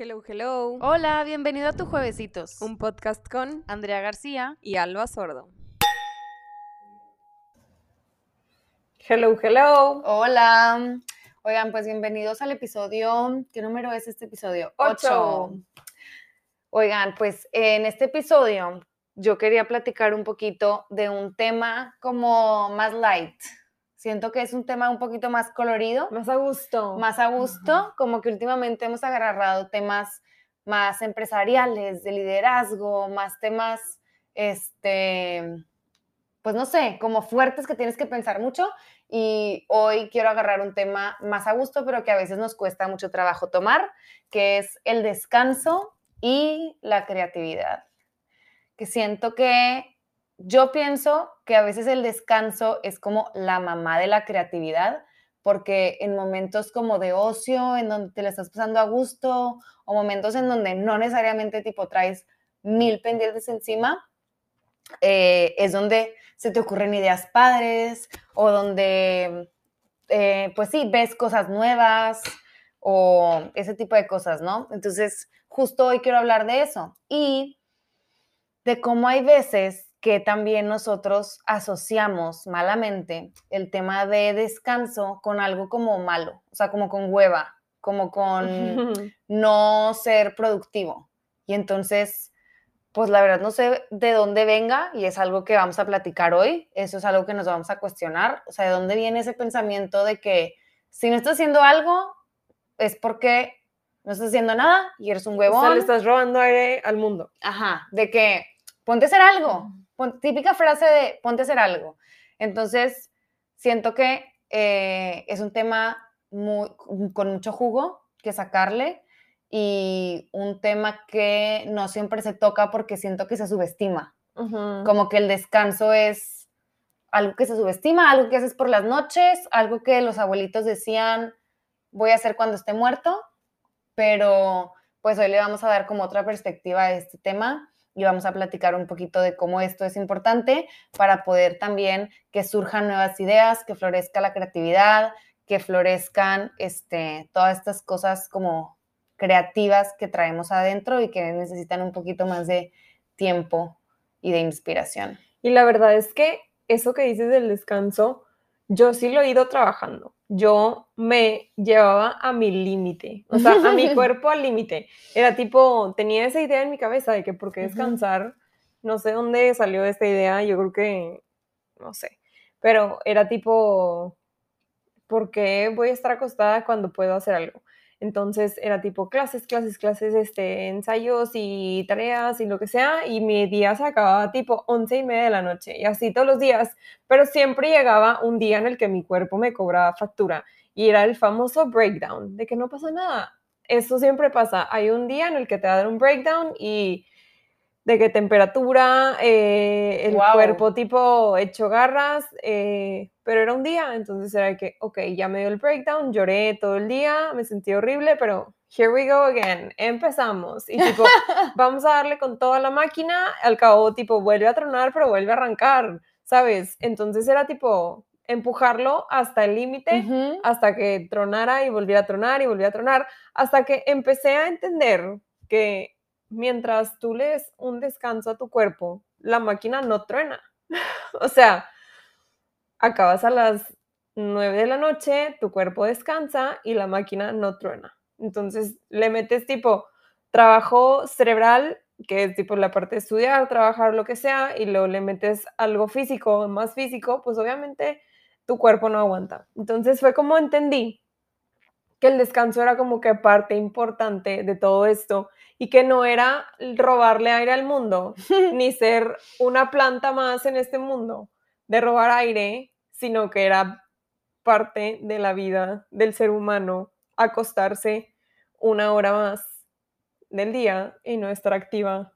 Hello, hello. Hola, bienvenido a tu Juevesitos. Un podcast con Andrea García. y Alba Sordo. Hello, hello. Hola. Oigan, pues bienvenidos al episodio. ¿Qué número es este episodio? Ocho. Oigan, pues en este episodio yo quería platicar un poquito de un tema como más light. Siento que es un tema un poquito más colorido, Más a gusto. más a gusto, como que últimamente hemos agarrado temas más empresariales, de liderazgo, más temas, este, pues no sé, como fuertes que tienes que pensar mucho. Y hoy quiero agarrar un tema más a gusto, pero que a veces nos cuesta mucho trabajo tomar, que es el descanso y la creatividad. Que siento que yo pienso que a veces el descanso es como la mamá de la creatividad, porque en momentos como de ocio, en donde te la estás pasando a gusto, o momentos en donde no necesariamente tipo traes mil pendientes encima, eh, es donde se te ocurren ideas padres o donde, eh, pues sí, ves cosas nuevas o ese tipo de cosas, ¿no? Entonces, justo hoy quiero hablar de eso y de cómo hay veces que también nosotros asociamos malamente el tema de descanso con algo como malo, o sea, como con hueva, como con no ser productivo. Y entonces, pues la verdad no sé de dónde venga y es algo que vamos a platicar hoy. Eso es algo que nos vamos a cuestionar. O sea, de dónde viene ese pensamiento de que si no estás haciendo algo es porque no estás haciendo nada y eres un O sea, huevón. le estás robando aire al mundo. Ajá, de que ponte a hacer algo. Pon- típica frase de ponte a hacer algo. Entonces, siento que eh, es un tema muy, con mucho jugo que sacarle y un tema que no siempre se toca porque siento que se subestima. Como que el descanso es algo que se subestima, algo que haces por las noches, algo que los abuelitos decían voy a hacer cuando esté muerto, pero pues hoy le vamos a dar como otra perspectiva a este tema y vamos a platicar un poquito de cómo esto es importante para poder también que surjan nuevas ideas, que florezca la creatividad, que florezcan este, todas estas cosas como creativas que traemos adentro y que necesitan un poquito más de tiempo y de inspiración. Y la verdad es que eso que dices del descanso, yo sí lo he ido trabajando. Yo me llevaba a mi límite, o sea, a mi cuerpo al límite. Era tipo, tenía esa idea en mi cabeza de que por qué descansar, no sé dónde salió esta idea, yo creo que, no sé, pero era tipo, ¿por qué voy a estar acostada cuando puedo hacer algo? Entonces era tipo clases, clases, clases, este, ensayos y tareas y lo que sea, y mi día se acababa tipo once y media de la noche, y así todos los días, pero siempre llegaba un día en el que mi cuerpo me cobraba factura, y era el famoso breakdown, de que no pasa nada. Eso siempre pasa, hay un día en el que te va a dar un breakdown y de que temperatura, eh, el cuerpo tipo hecho garras, eh, pero era un día, entonces era que, ok, ya me dio el breakdown, lloré todo el día, me sentí horrible, pero here we go again, empezamos, y tipo, vamos a darle con toda la máquina, al cabo tipo vuelve a tronar, pero vuelve a arrancar, ¿sabes? Entonces era tipo empujarlo hasta el límite, hasta que tronara y volviera a tronar y volviera a tronar, hasta que empecé a entender que mientras tú le des un descanso a tu cuerpo, la máquina no truena. o sea, acabas a las 9 de la noche, tu cuerpo descansa y la máquina no truena. Entonces le metes tipo trabajo cerebral, que es tipo la parte de estudiar, trabajar, lo que sea, y luego le metes algo físico, más físico, pues obviamente tu cuerpo no aguanta. Entonces fue como entendí que el descanso era como que parte importante de todo esto y que no era robarle aire al mundo, ni ser una planta más en este mundo de robar aire, sino que era parte de la vida del ser humano acostarse una hora más del día y no estar activa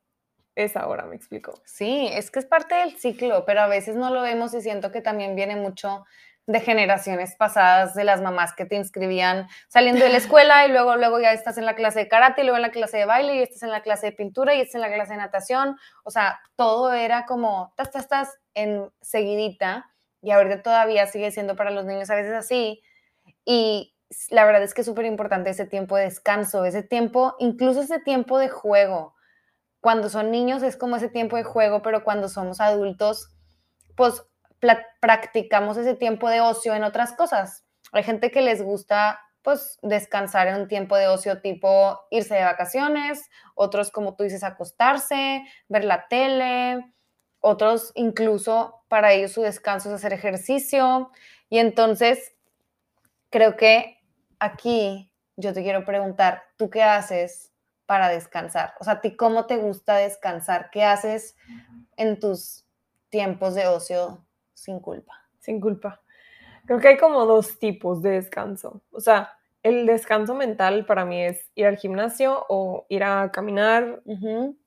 esa hora, me explico. Sí, es que es parte del ciclo, pero a veces no lo vemos y siento que también viene mucho de generaciones pasadas, de las mamás que te inscribían saliendo de la escuela y luego, luego ya estás en la clase de karate y luego en la clase de baile y estás en la clase de pintura y estás en la clase de natación. O sea, todo era como, tas, tas, tas, en seguidita y ahorita todavía sigue siendo para los niños a veces así. Y la verdad es que es súper importante ese tiempo de descanso, ese tiempo, incluso ese tiempo de juego. Cuando son niños es como ese tiempo de juego, pero cuando somos adultos, pues practicamos ese tiempo de ocio en otras cosas. Hay gente que les gusta pues descansar en un tiempo de ocio tipo irse de vacaciones, otros como tú dices acostarse, ver la tele, otros incluso para ellos su descanso es hacer ejercicio y entonces creo que aquí yo te quiero preguntar, ¿tú qué haces para descansar? O sea, ¿a ti cómo te gusta descansar? ¿Qué haces en tus tiempos de ocio sin culpa? sin culpa. Creo que hay como dos tipos de descanso. O sea, el descanso mental para mí es ir al gimnasio o ir a caminar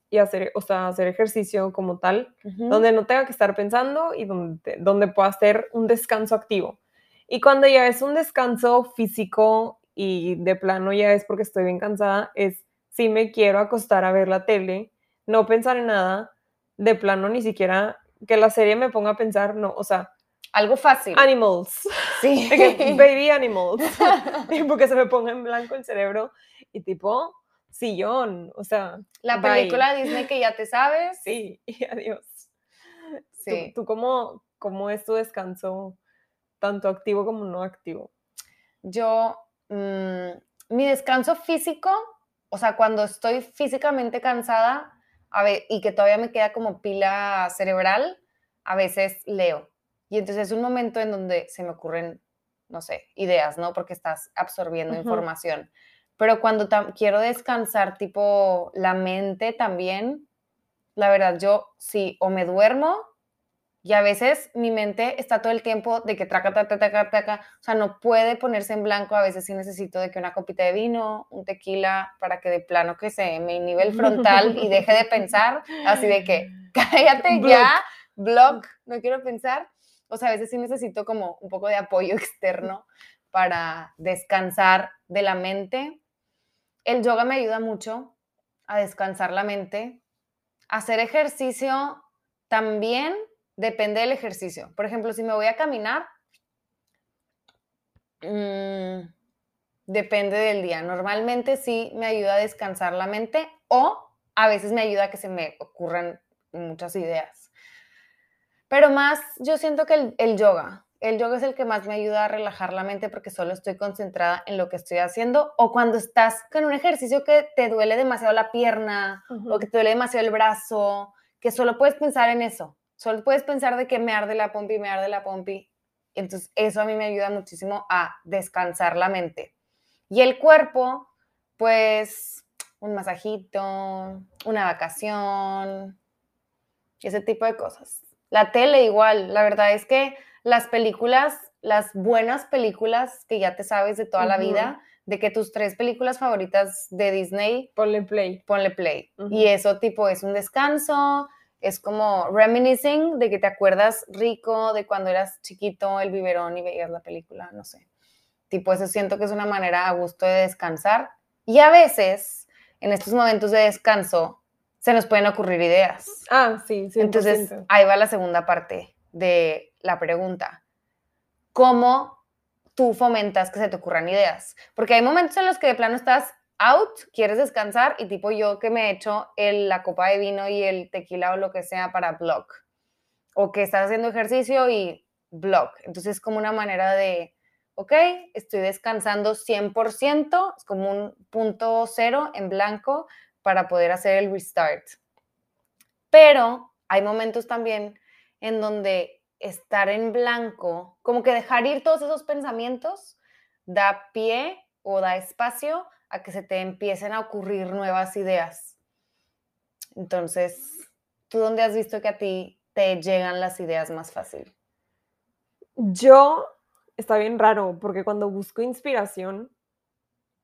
y hacer, o sea, hacer ejercicio como tal, donde no tenga que estar pensando y donde, donde pueda hacer un descanso activo. Y cuando ya es un descanso físico y de plano ya es porque estoy bien cansada, es si me quiero acostar a ver la tele, no pensar en nada, de plano ni siquiera que la serie me ponga a pensar, no, o sea, Algo fácil. animals, Sí. baby animals, tipo que se me ponga en blanco el cerebro y tipo sillón, o sea, La bye. película Disney que ya te sabes. sí, y adiós. ¿Tú- Sí. ¿Tú, cómo, cómo es tu descanso, tanto activo como no activo? Yo, mm, mi descanso físico, o sea, cuando estoy físicamente cansada a y que todavía me queda como pila cerebral, a veces leo. Y entonces es un momento en donde se me ocurren, no sé, ideas, ¿no? Porque estás absorbiendo información. Pero cuando quiero descansar, tipo la mente también, la verdad, yo sí, o me duermo y a veces mi mente está todo el tiempo de que traca, traca, traca, traca, o sea, no puede ponerse en blanco, a veces sí necesito de que una copita de vino, un tequila, para que de plano que se me inhibe el frontal y deje de pensar, así de que cállate Block. ya, block, no quiero pensar. O sea, a veces sí necesito como un poco de apoyo externo para descansar de la mente. El yoga me ayuda mucho a descansar la mente. Hacer ejercicio también depende del ejercicio. Por ejemplo, si me voy a caminar, mm, depende del día. Normalmente sí me ayuda a descansar la mente o a veces me ayuda a que se me ocurran muchas ideas. Pero más, yo siento que el, el yoga, el yoga es el que más me ayuda a relajar la mente porque solo estoy concentrada en lo que estoy haciendo o cuando estás con un ejercicio que te duele demasiado la pierna o que te duele demasiado el brazo, que solo puedes pensar en eso, solo puedes pensar de que me arde la pompi, me arde la pompi. Entonces eso a mí me ayuda muchísimo a descansar la mente. Y el cuerpo, pues un masajito, una vacación, ese tipo de cosas. La tele igual, la verdad es que las películas, las buenas películas que ya te sabes de toda la vida, de que tus tres películas favoritas de Disney, Ponle play. ponle play. Y eso tipo es un descanso, es como reminiscing de que te acuerdas rico de cuando eras chiquito, el biberón y veías la película, no sé. Tipo, eso siento que es una manera a gusto de descansar. Y a veces, en estos momentos de descanso, se nos pueden ocurrir ideas. Ah, sí, sí. Entonces, ahí va la segunda parte de la pregunta. ¿Cómo tú fomentas que se te ocurran ideas? Porque hay momentos en los que de plano estás out, quieres descansar y tipo yo que me he hecho el- la copa de vino y el tequila o lo que sea para block. O que estás haciendo ejercicio y block. Entonces es como una manera de, ok, estoy descansando 100%, es como un punto cero en blanco para poder hacer el restart. Pero hay momentos también en donde estar en blanco, como que dejar ir todos esos pensamientos, da pie o da espacio a que se te empiecen a ocurrir nuevas ideas. Entonces, ¿tú dónde has visto que a ti te llegan las ideas más fácil? Yo, está bien raro, porque cuando busco inspiración,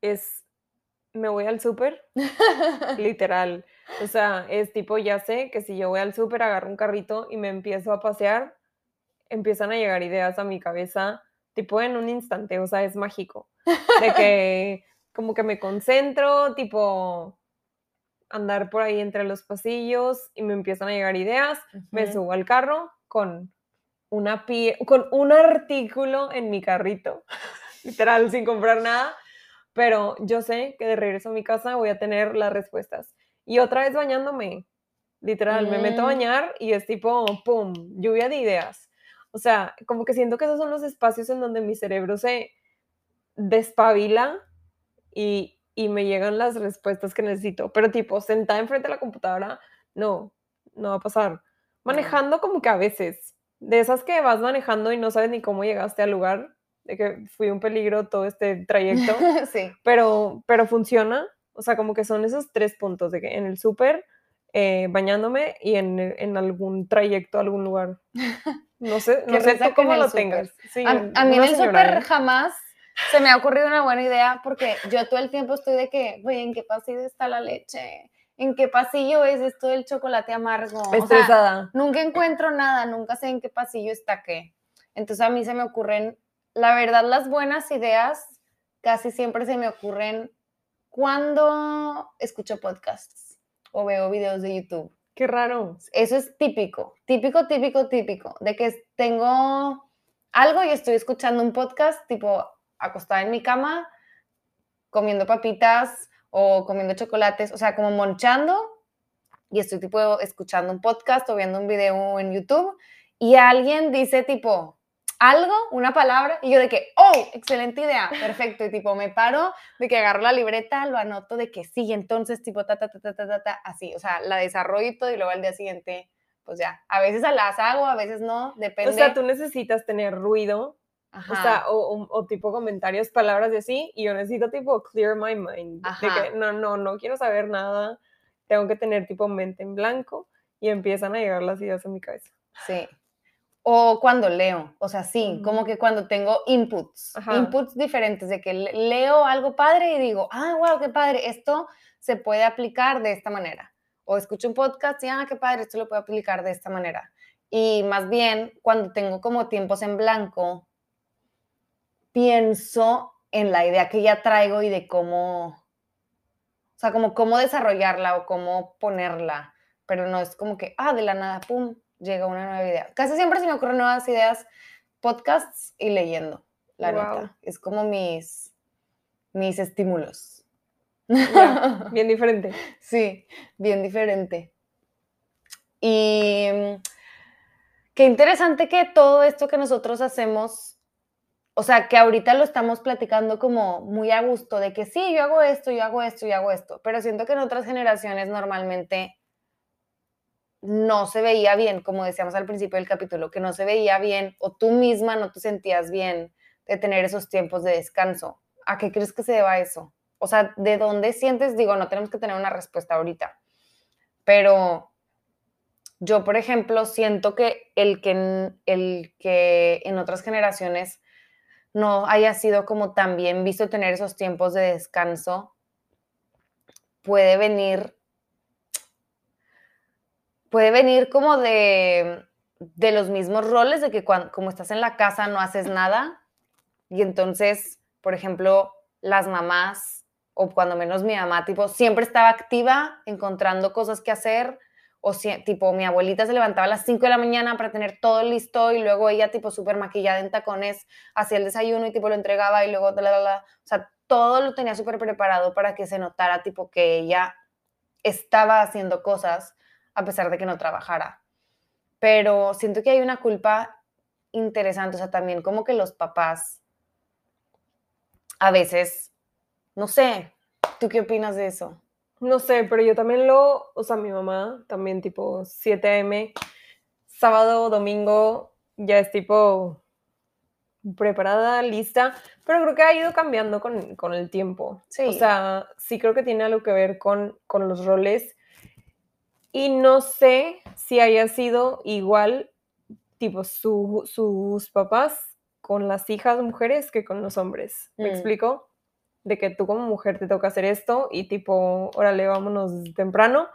es, me voy al súper, literal. O sea, es tipo, ya sé que si yo voy al súper, agarro un carrito y me empiezo a pasear, empiezan a llegar ideas a mi cabeza, tipo en un instante, o sea, es mágico. De que como que me concentro, tipo andar por ahí entre los pasillos y me empiezan a llegar ideas, me Ujú. subo al carro con una pie, con un artículo en mi carrito literal, sin comprar nada. Pero yo sé que de regreso a mi casa voy a tener las respuestas. Y otra vez bañándome, literal, me meto a Mm. bañar y es tipo, ¡pum!, lluvia de ideas. O sea, como que siento que esos son los espacios en donde mi cerebro se despabila y, y me llegan las respuestas que necesito. Pero tipo, sentada enfrente de la computadora, no, no va a pasar. Manejando como que a veces, de esas que vas manejando y no sabes ni cómo llegaste al lugar, de que fui un peligro todo este trayecto, sí. pero, pero funciona. O sea, como que son esos tres puntos, de que en el súper, eh, bañándome y en, en algún trayecto a algún lugar. No sé, no sé tú cómo lo súper. tengas. Sí, A, a mí en el súper jamás se me ha ocurrido una buena idea porque yo todo el tiempo estoy de que, güey, ¿en qué pasillo está la leche? ¿En qué pasillo es esto del chocolate amargo? O sea, Estresada. nunca encuentro nada, nunca sé en qué pasillo está qué. Entonces a mí se me ocurren, la verdad, las buenas ideas casi siempre se me ocurren cuando escucho podcasts o veo videos de YouTube. Qué raro. Eso es típico, típico, típico, típico, de que tengo algo y estoy escuchando un podcast tipo acostada en mi cama, comiendo papitas o comiendo chocolates, o sea, como monchando y estoy tipo escuchando un podcast o viendo un video en YouTube y alguien dice tipo algo, una palabra, y yo de que, oh, excelente idea, perfecto, y tipo me paro, de que agarro la libreta, lo anoto de que sí, entonces tipo ta, ta, ta, ta, ta, ta, ta, así, o sea, la desarrollo y todo, y luego al día siguiente, pues ya, a veces las hago, a veces no, depende. O sea, tú necesitas tener ruido, Ajá. o sea, o, o- o tipo comentarios, palabras y así, y yo necesito tipo clear my mind, de Ajá. que no, no, no quiero saber nada, tengo que tener tipo mente en blanco y empiezan a llegar las ideas a mi cabeza. Sí. O cuando leo, o sea, sí, como que cuando tengo inputs, Ajá. inputs diferentes, de que le- leo algo padre y digo, ah, wow, qué padre, esto se puede aplicar de esta manera. O escucho un podcast y, ah, qué padre, esto lo puedo aplicar de esta manera. Y más bien, cuando tengo como tiempos en blanco, pienso en la idea que ya traigo y de cómo, o sea, como cómo desarrollarla o cómo ponerla, pero no es como que, ah, de la nada, pum, llega una nueva idea. Casi siempre se me ocurren nuevas ideas, podcasts y leyendo, la Guau. neta. Es como mis, mis estímulos. Bien diferente. Sí, bien diferente. Y mm, qué interesante que todo esto que nosotros hacemos, o sea, que ahorita lo estamos platicando como muy a gusto, de que sí, yo hago esto, yo hago esto, yo hago esto, pero siento que en otras generaciones normalmente no se veía bien, como decíamos al principio del capítulo, que no se veía bien o tú misma no te sentías bien de tener esos tiempos de descanso. ¿A qué crees que se deba eso? O sea, ¿de dónde sientes? Digo, no tenemos que tener una respuesta ahorita, pero yo, por ejemplo, siento que el que, el que en otras generaciones no haya sido como tan bien visto tener esos tiempos de descanso, puede venir, puede venir como de, de los mismos roles, de que cuando, como estás en la casa no haces nada, y entonces, por ejemplo, las mamás, o cuando menos mi mamá, tipo, siempre estaba activa, encontrando cosas que hacer, o si- tipo, mi abuelita se levantaba a las 5 de la mañana para tener todo listo, y luego ella, tipo, súper maquillada en tacones, hacía el desayuno y, tipo, lo entregaba, y luego, o sea, todo lo tenía súper preparado para que se notara, tipo, que ella estaba haciendo cosas a pesar de que no trabajara. Pero siento que hay una culpa interesante, o sea, también como que los papás a veces, no sé, ¿tú qué opinas de eso? No sé, pero yo también lo, o sea, mi mamá también tipo 7 a.m., sábado, domingo, ya es tipo preparada, lista, pero creo que ha ido cambiando con, con el tiempo. Sí. O sea, sí creo que tiene algo que ver con, con los roles y no sé si haya sido igual, tipo, su- sus papás con las hijas mujeres que con los hombres. ¿Me Mm. explico? De que tú como mujer te toca hacer esto y tipo, órale, vámonos temprano.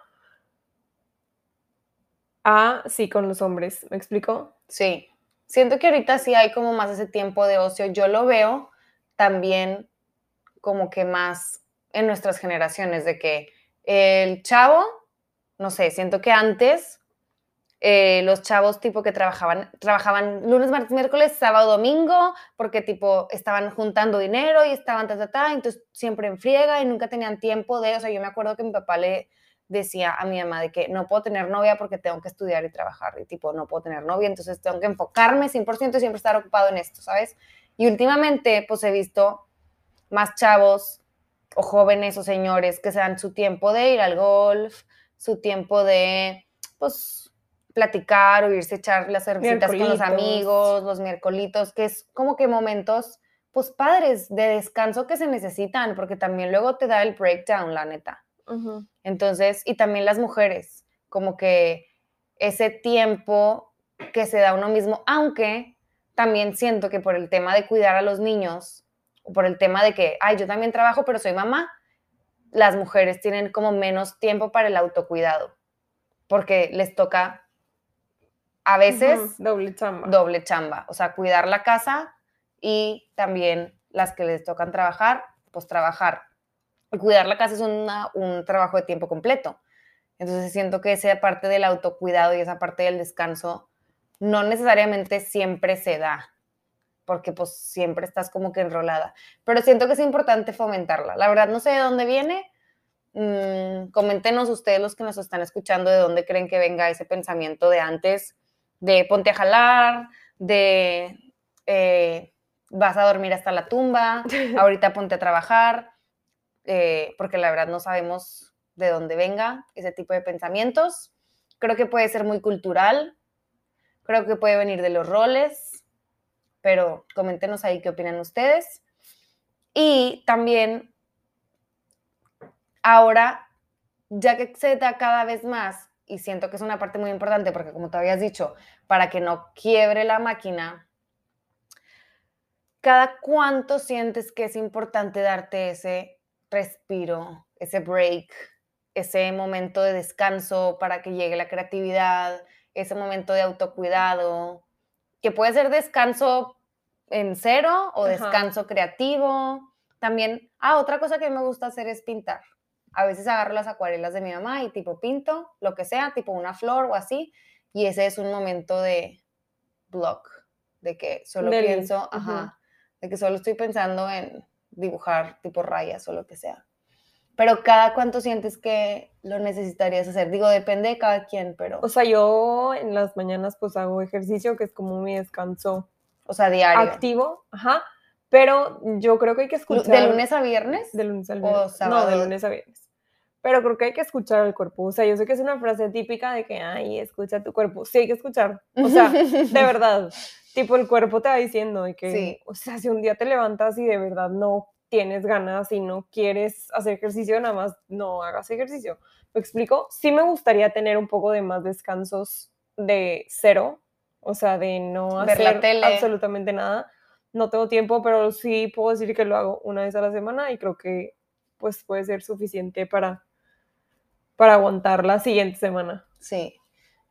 A, sí, con los hombres. ¿Me explico? Sí, siento que ahorita sí hay como más ese tiempo de ocio. Yo lo veo también como que más en nuestras generaciones, de que el chavo, no sé, siento que antes eh, los chavos tipo que trabajaban, trabajaban lunes, martes, miércoles, sábado, domingo, porque tipo estaban juntando dinero y estaban ta, ta, ta, entonces siempre en friega y nunca tenían tiempo de, o sea, yo me acuerdo que mi papá le decía a mi mamá de que no puedo tener novia porque tengo que estudiar y trabajar, y tipo, no puedo tener novia, entonces tengo que enfocarme 100% y siempre estar ocupado en esto, ¿sabes? Y últimamente, pues he visto más chavos o jóvenes o señores que se dan su tiempo de ir al golf, su tiempo de, pues, platicar o irse a echar las cervecitas con los amigos, los miércolitos, que es como que momentos, pues, padres de descanso que se necesitan, porque también luego te da el breakdown, la neta. Ujú. Entonces, y también las mujeres, como que ese tiempo que se da uno mismo, aunque también siento que por el tema de cuidar a los niños, o por el tema de que, ay, yo también trabajo, pero soy mamá, las mujeres tienen como menos tiempo para el autocuidado, porque les toca a veces Ujú, Doble chamba. doble chamba, o sea, cuidar la casa y también las que les tocan trabajar, pues trabajar. Cuidar la casa es una- un trabajo de tiempo completo. Entonces siento que esa parte del autocuidado y esa parte del descanso no necesariamente siempre se da, porque pues siempre estás como que enrolada. Pero siento que es importante fomentarla. La verdad no sé de dónde viene. Mm, coméntenos ustedes los que nos están escuchando de dónde creen que venga ese pensamiento de antes, de ponte a jalar, de eh, vas a dormir hasta la tumba, ahorita ponte a trabajar, eh, porque la verdad no sabemos de dónde venga ese tipo de pensamientos. Creo que puede ser muy cultural, creo que puede venir de los roles, pero coméntenos ahí qué opinan ustedes. Y también, ahora, ya que se da cada vez más, y siento que es una parte muy importante, porque como te habías dicho, para que no quiebre la máquina, ¿cada cuánto sientes que es importante darte ese respiro, ese break, ese momento de descanso para que llegue la creatividad, ese momento de autocuidado, que puede ser descanso en cero o Ajá. descanso creativo. También, ah, otra cosa que me gusta hacer es pintar. A veces agarro las acuarelas de mi mamá y tipo pinto, lo que sea, tipo una flor o así, y ese es un momento de block, de que solo pienso, ajá, de que solo estoy pensando en dibujar tipo rayas o lo que sea. Pero cada cuánto sientes que lo necesitarías hacer. Digo, depende de cada quien, pero, O sea, yo en las mañanas pues hago ejercicio, que es como mi descanso o sea, diario. activo, ajá, pero yo creo que hay que escuchar... ¿De lunes a viernes? De lunes o viernes. No, de lunes a viernes. Pero creo que hay que escuchar al cuerpo. O sea, yo sé que es una frase típica de que, ay, escucha tu cuerpo. Sí, hay que escuchar. O sea, de verdad. Tipo, el cuerpo te va diciendo de que, Sí. o sea, si un día te levantas y de verdad no tienes ganas y no quieres hacer ejercicio, nada más no hagas ejercicio. ¿Me explico? Sí me gustaría tener un poco de más descansos de cero, o sea, de no Ver hacer absolutamente nada. No tengo tiempo, pero sí puedo decir que lo hago una vez a la semana y creo que pues puede ser suficiente para, para aguantar la siguiente semana. Sí.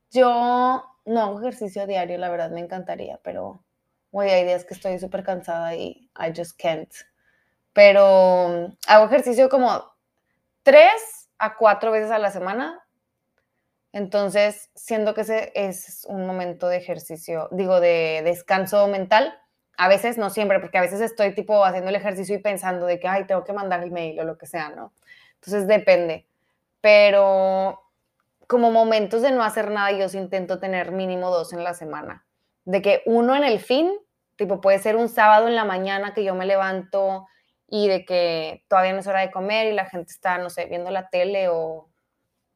Yo no hago ejercicio diario, la verdad me encantaría, pero güey, hay días que estoy súper cansada y I just can't. Pero hago ejercicio como tres a cuatro veces a la semana. Entonces, siento que ese es un momento de ejercicio, digo, de descanso mental. A veces, no siempre, porque a veces estoy tipo haciendo el ejercicio y pensando de que, ay, tengo que mandar el mail o lo que sea, ¿no? Entonces, depende. Pero como momentos de no hacer nada, yo sí intento tener mínimo dos en la semana. De que uno en el fin, tipo puede ser un sábado en la mañana que yo me levanto y de que todavía no es hora de comer y la gente está, no sé, viendo la tele o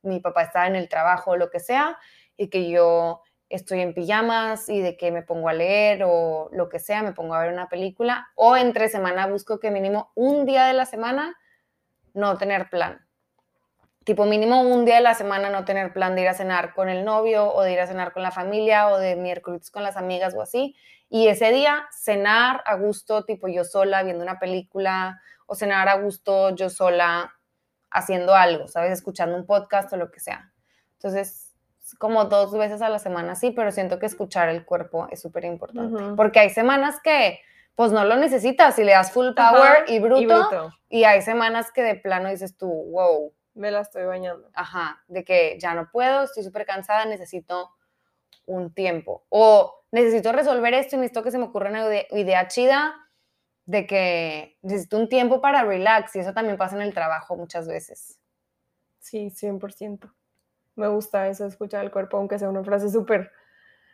mi papá está en el trabajo o lo que sea, y que yo estoy en pijamas y de que me pongo a leer o lo que sea, me pongo a ver una película, o entre semana busco que mínimo un día de la semana no tener plan. Tipo mínimo un día de la semana no tener plan de ir a cenar con el novio o de ir a cenar con la familia o de miércoles con las amigas o así. Y ese día cenar a gusto, tipo yo sola viendo una película o cenar a gusto yo sola haciendo algo, ¿sabes? Escuchando un podcast o lo que sea. Entonces, como dos veces a la semana sí, pero siento que escuchar el cuerpo es súper importante. Porque hay semanas que pues no lo necesitas y le das full power y, bruto, Y bruto. y hay semanas que de plano dices tú, wow, Me la estoy bañando. ajá, de que ya no puedo, estoy súper cansada, necesito un tiempo. O necesito resolver esto y necesito que se me ocurra una ide- idea chida de que necesito un tiempo para relax y eso también pasa en el trabajo muchas veces. Sí, 100%. Me gusta eso, escuchar el cuerpo, aunque sea una frase súper,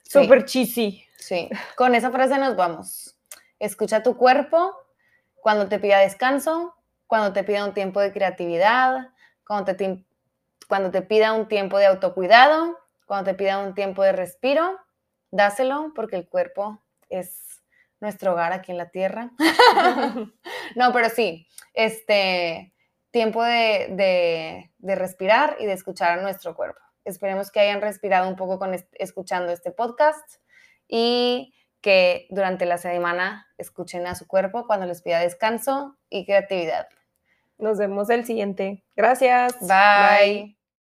Sí. súper cheesy. Sí, con esa frase nos vamos. Escucha tu cuerpo cuando te pida descanso, cuando te pida un tiempo de creatividad, cuando te, cuando te pida un tiempo de autocuidado, cuando te pida un tiempo de respiro, dáselo porque el cuerpo es nuestro hogar aquí en la tierra. no, pero sí, este tiempo de, de- de respirar y de escuchar a nuestro cuerpo. Esperemos que hayan respirado un poco con est- escuchando este podcast y que durante la semana escuchen a su cuerpo cuando les pida descanso y creatividad. Nos vemos el siguiente. Gracias. Bye.